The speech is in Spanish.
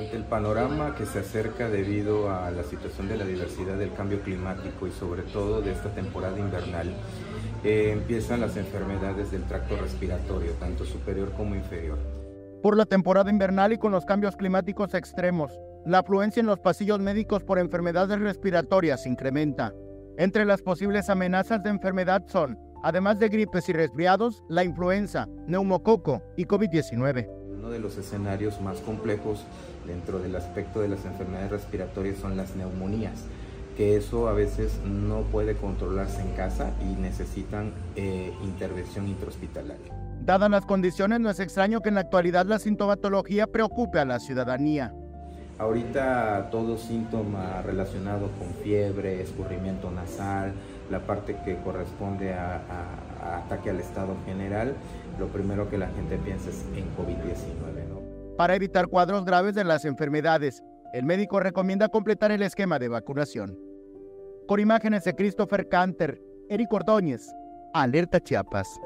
Ante el panorama que se acerca debido a la situación de la diversidad del cambio climático y sobre todo de esta temporada invernal, eh, empiezan las enfermedades del tracto respiratorio, tanto superior como inferior. Por la temporada invernal y con los cambios climáticos extremos, la afluencia en los pasillos médicos por enfermedades respiratorias incrementa. Entre las posibles amenazas de enfermedad son, además de gripes y resfriados, la influenza, neumococo y COVID-19 de los escenarios más complejos dentro del aspecto de las enfermedades respiratorias son las neumonías, que eso a veces no puede controlarse en casa y necesitan eh, intervención intrahospitalaria. Dadas las condiciones, no es extraño que en la actualidad la sintomatología preocupe a la ciudadanía. Ahorita todo síntoma relacionado con fiebre, escurrimiento nasal, la parte que corresponde a, ataque al estado general, lo primero que la gente piensa es en COVID-19. ¿no? Para evitar cuadros graves de las enfermedades, el médico recomienda completar el esquema de vacunación. Por imágenes de Christopher Canter, Eric Ordóñez, Alerta Chiapas.